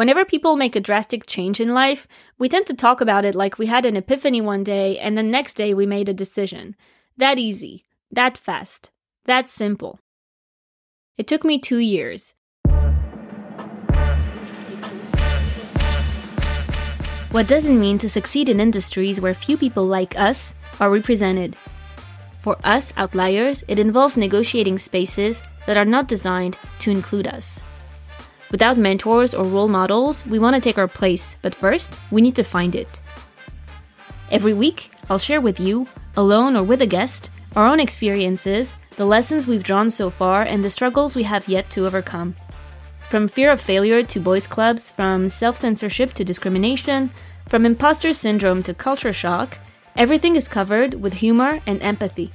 Whenever people make a drastic change in life, we tend to talk about it like we had an epiphany one day and the next day we made a decision. That easy, that fast, that simple. It took me two years. What does it mean to succeed in industries where few people like us are represented? For us, outliers, it involves negotiating spaces that are not designed to include us. Without mentors or role models, we want to take our place, but first, we need to find it. Every week, I'll share with you, alone or with a guest, our own experiences, the lessons we've drawn so far, and the struggles we have yet to overcome. From fear of failure to boys' clubs, from self censorship to discrimination, from imposter syndrome to culture shock, everything is covered with humor and empathy.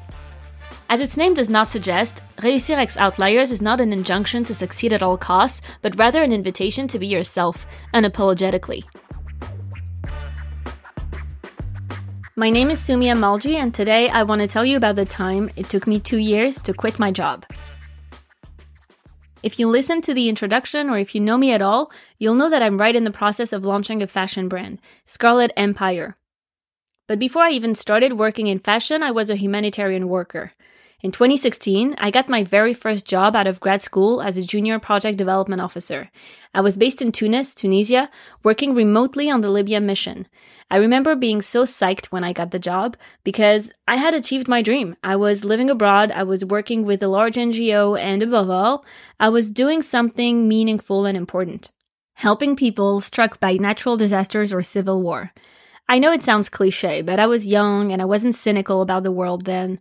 As its name does not suggest, Réussir ex Outliers is not an injunction to succeed at all costs, but rather an invitation to be yourself, unapologetically. My name is Sumia Malji, and today I want to tell you about the time it took me two years to quit my job. If you listen to the introduction or if you know me at all, you'll know that I'm right in the process of launching a fashion brand, Scarlet Empyre. But before I even started working in fashion, I was a humanitarian worker. In 2016, I got my very first job out of grad school as a junior project development officer. I was based in Tunis, Tunisia, working remotely on the Libya mission. I remember being so psyched when I got the job because I had achieved my dream. I was living abroad, I was working with a large NGO, and above all, I was doing something meaningful and important. Helping people struck by natural disasters or civil war. I know it sounds cliche, but I was young and I wasn't cynical about the world then.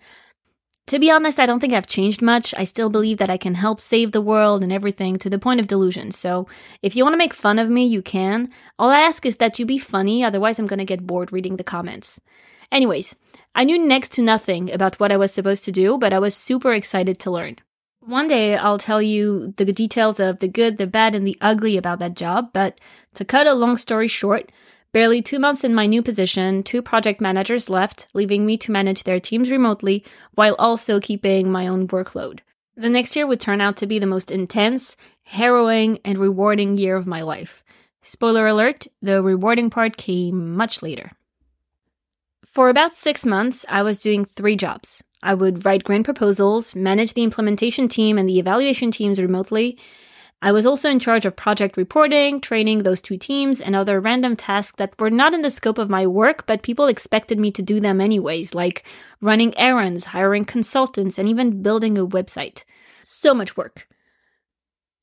To be honest, I don't think I've changed much. I still believe that I can help save the world and everything to the point of delusion. So if you want to make fun of me, you can. All I ask is that you be funny, otherwise I'm gonna get bored reading the comments. Anyways, I knew next to nothing about what I was supposed to do, but I was super excited to learn. One day I'll tell you the details of the good, the bad, and the ugly about that job, but to cut a long story short, Barely two months in my new position, two project managers left, leaving me to manage their teams remotely while also keeping my own workload. The next year would turn out to be the most intense, harrowing, and rewarding year of my life. Spoiler alert, the rewarding part came much later. For about six months, I was doing three jobs. I would write grant proposals, manage the implementation team and the evaluation teams remotely, I was also in charge of project reporting, training those two teams, and other random tasks that were not in the scope of my work, but people expected me to do them anyways, like running errands, hiring consultants, and even building a website. So much work.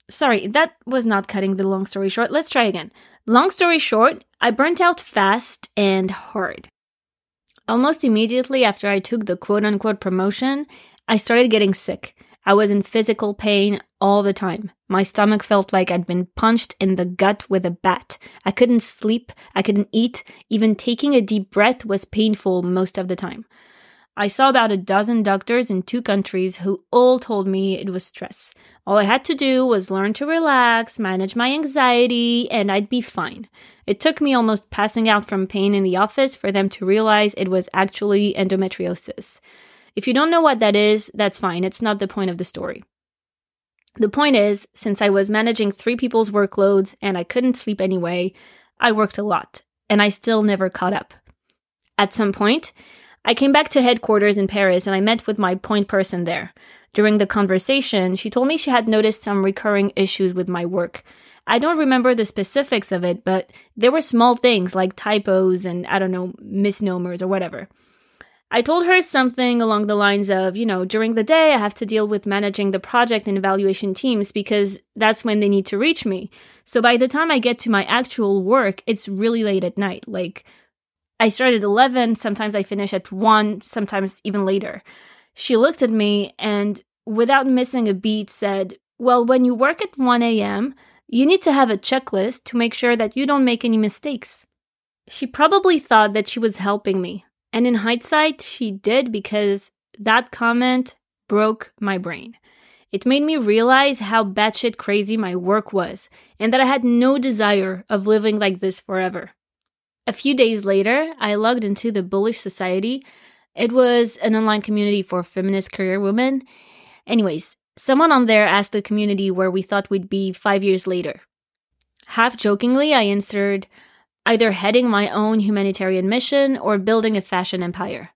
Sorry, that was not cutting the long story short. Let's try again. Long story short, I burnt out fast and hard. Almost immediately after I took the quote unquote promotion, I started getting sick. I was in physical pain all the time. My stomach felt like I'd been punched in the gut with a bat. I couldn't sleep. I couldn't eat. Even taking a deep breath was painful most of the time. I saw about a dozen doctors in two countries who all told me it was stress. All I had to do was learn to relax, manage my anxiety, and I'd be fine. It took me almost passing out from pain in the office for them to realize it was actually endometriosis. If you don't know what that is, that's fine. It's not the point of the story. The point is, since I was managing three people's workloads and I couldn't sleep anyway, I worked a lot, and I still never caught up. At some point, I came back to headquarters in Paris and I met with my point person there. During the conversation, she told me she had noticed some recurring issues with my work. I don't remember the specifics of it, but there were small things like typos and I don't know, misnomers or whatever. I told her something along the lines of, you know, during the day I have to deal with managing the project and evaluation teams because that's when they need to reach me. So by the time I get to my actual work, it's really late at night. Like I start at 11, sometimes I finish at 1, sometimes even later. She looked at me and without missing a beat said, "Well, when you work at 1 a.m., you need to have a checklist to make sure that you don't make any mistakes." She probably thought that she was helping me, and in hindsight, she did because that comment broke my brain. It made me realize how batshit crazy my work was and that I had no desire of living like this forever. A few days later, I logged into the Bullish Society. It was an online community for feminist career women. Anyways, someone on there asked the community where we thought we'd be five years later. Half jokingly, I answered, either heading my own humanitarian mission or building a fashion empire.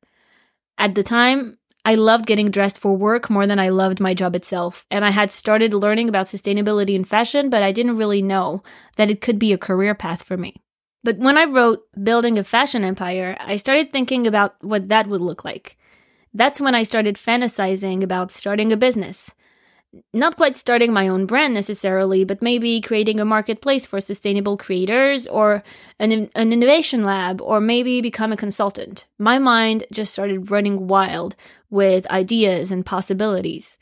At the time, I loved getting dressed for work more than I loved my job itself, and I had started learning about sustainability in fashion, but I didn't really know that it could be a career path for me. But when I wrote Building a Fashion Empire, I started thinking about what that would look like. That's when I started fantasizing about starting a business not quite starting my own brand necessarily, but maybe creating a marketplace for sustainable creators or an, an innovation lab or maybe become a consultant. My mind just started running wild with ideas and possibilities.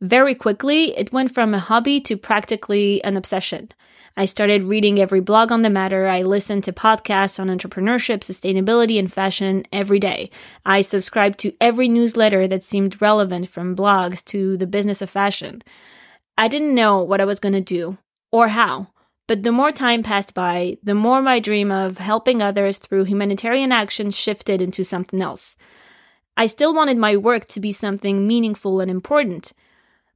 Very quickly, it went from a hobby to practically an obsession. I started reading every blog on the matter. I listened to podcasts on entrepreneurship, sustainability, and fashion every day. I subscribed to every newsletter that seemed relevant from blogs to the business of fashion. I didn't know what I was going to do or how, but the more time passed by, the more my dream of helping others through humanitarian action shifted into something else. I still wanted my work to be something meaningful and important,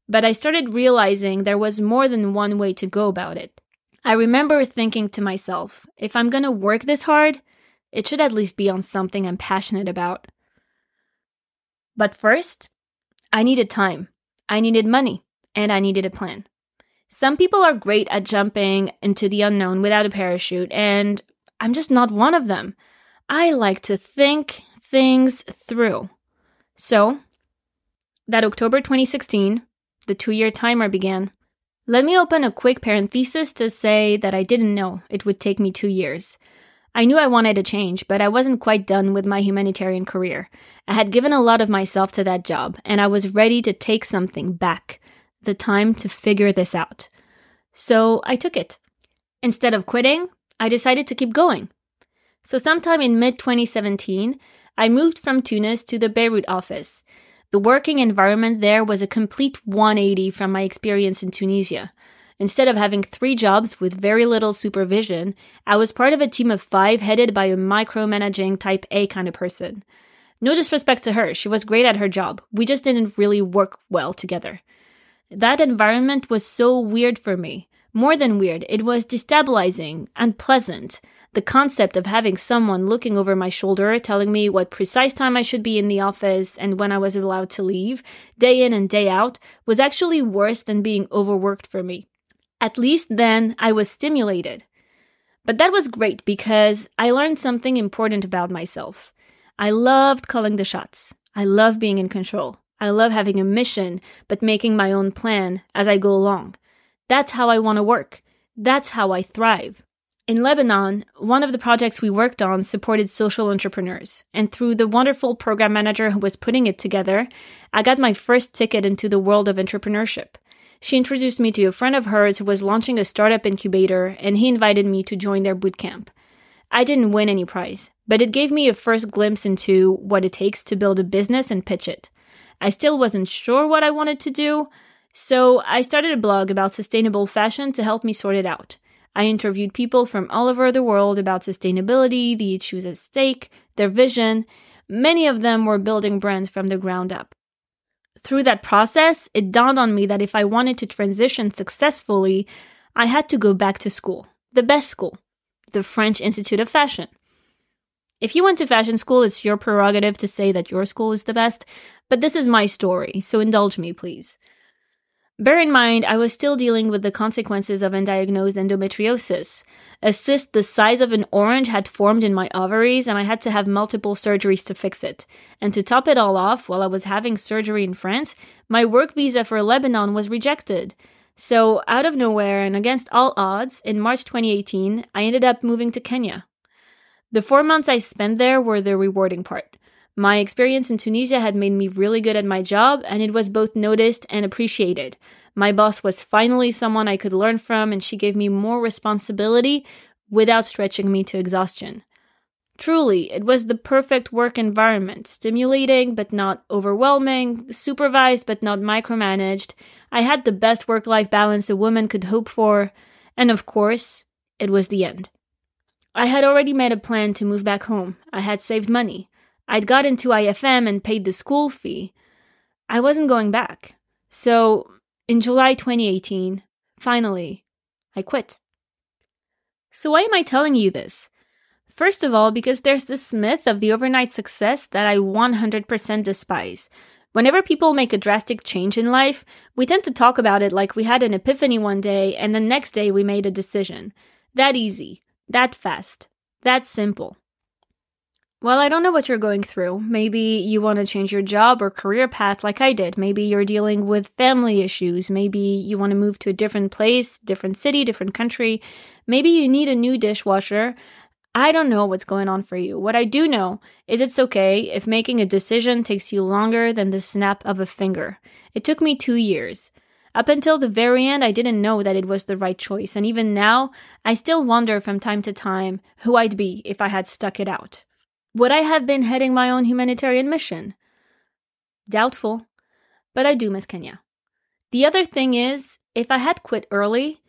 but I started realizing there was more than one way to go about it. I remember thinking to myself, if I'm going to work this hard, it should at least be on something I'm passionate about. But first, I needed time, I needed money, and I needed a plan. Some people are great at jumping into the unknown without a parachute, and I'm just not one of them. I like to think things through. So, that October 2016, the two year timer began. Let me open a quick parenthesis to say that I didn't know it would take me two years. I knew I wanted a change, but I wasn't quite done with my humanitarian career. I had given a lot of myself to that job, and I was ready to take something back. The time to figure this out. So I took it. Instead of quitting, I decided to keep going. So, sometime in mid 2017, I moved from Tunis to the Beirut office. The working environment there was a complete 180 from my experience in Tunisia. Instead of having three jobs with very little supervision, I was part of a team of five headed by a micromanaging type A kind of person. No disrespect to her, she was great at her job. We just didn't really work well together. That environment was so weird for me. More than weird, it was destabilizing, and unpleasant. The concept of having someone looking over my shoulder telling me what precise time I should be in the office and when I was allowed to leave, day in and day out, was actually worse than being overworked for me. At least then I was stimulated. But that was great because I learned something important about myself. I loved calling the shots. I love being in control. I love having a mission, but making my own plan as I go along. That's how I want to work. That's how I thrive. In Lebanon, one of the projects we worked on supported social entrepreneurs, and through the wonderful program manager who was putting it together, I got my first ticket into the world of entrepreneurship. She introduced me to a friend of hers who was launching a startup incubator, and he invited me to join their bootcamp. I didn't win any prize, but it gave me a first glimpse into what it takes to build a business and pitch it. I still wasn't sure what I wanted to do, so I started a blog about sustainable fashion to help me sort it out. I interviewed people from all over the world about sustainability, the issues at stake, their vision. Many of them were building brands from the ground up. Through that process, it dawned on me that if I wanted to transition successfully, I had to go back to school, the best school, the French Institute of Fashion. If you went to fashion school, it's your prerogative to say that your school is the best, but this is my story, so indulge me, please. Bear in mind, I was still dealing with the consequences of undiagnosed endometriosis. A cyst the size of an orange had formed in my ovaries, and I had to have multiple surgeries to fix it. And to top it all off, while I was having surgery in France, my work visa for Lebanon was rejected. So, out of nowhere and against all odds, in March 2018, I ended up moving to Kenya. The four months I spent there were the rewarding part. My experience in Tunisia had made me really good at my job, and it was both noticed and appreciated. My boss was finally someone I could learn from, and she gave me more responsibility without stretching me to exhaustion. Truly, it was the perfect work environment, stimulating but not overwhelming, supervised but not micromanaged. I had the best work life balance a woman could hope for, and of course, it was the end. I had already made a plan to move back home. I had saved money. I'd got into IFM and paid the school fee. I wasn't going back. So, in July 2018, finally, I quit. So, why am I telling you this? First of all, because there's this myth of the overnight success that I 100% despise. Whenever people make a drastic change in life, we tend to talk about it like we had an epiphany one day and the next day we made a decision. That easy, that fast, that simple. Well, I don't know what you're going through. Maybe you want to change your job or career path like I did. Maybe you're dealing with family issues. Maybe you want to move to a different place, different city, different country. Maybe you need a new dishwasher. I don't know what's going on for you. What I do know is it's okay if making a decision takes you longer than the snap of a finger. It took me two years. Up until the very end, I didn't know that it was the right choice. And even now, I still wonder from time to time who I'd be if I had stuck it out. Would I have been heading my own humanitarian mission? Doubtful, but I do miss Kenya. The other thing is, if I had quit early,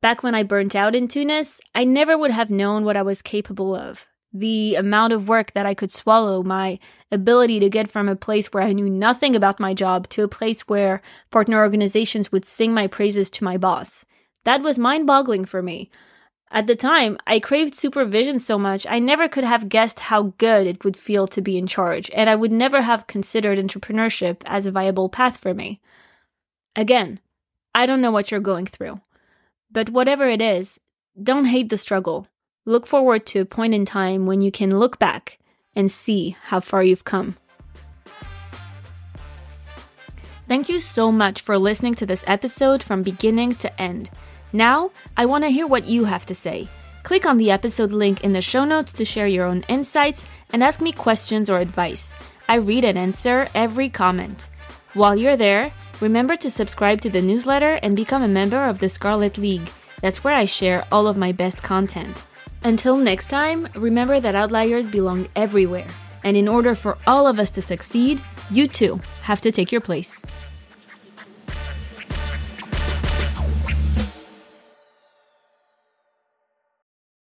back when I burnt out in Tunis, I never would have known what I was capable of. The amount of work that I could swallow, my ability to get from a place where I knew nothing about my job to a place where partner organizations would sing my praises to my boss. That was mind boggling for me. At the time, I craved supervision so much, I never could have guessed how good it would feel to be in charge, and I would never have considered entrepreneurship as a viable path for me. Again, I don't know what you're going through. But whatever it is, don't hate the struggle. Look forward to a point in time when you can look back and see how far you've come. Thank you so much for listening to this episode from beginning to end. Now, I want to hear what you have to say. Click on the episode link in the show notes to share your own insights and ask me questions or advice. I read and answer every comment. While you're there, remember to subscribe to the newsletter and become a member of the Scarlet League. That's where I share all of my best content. Until next time, remember that outliers belong everywhere. And in order for all of us to succeed, you too have to take your place.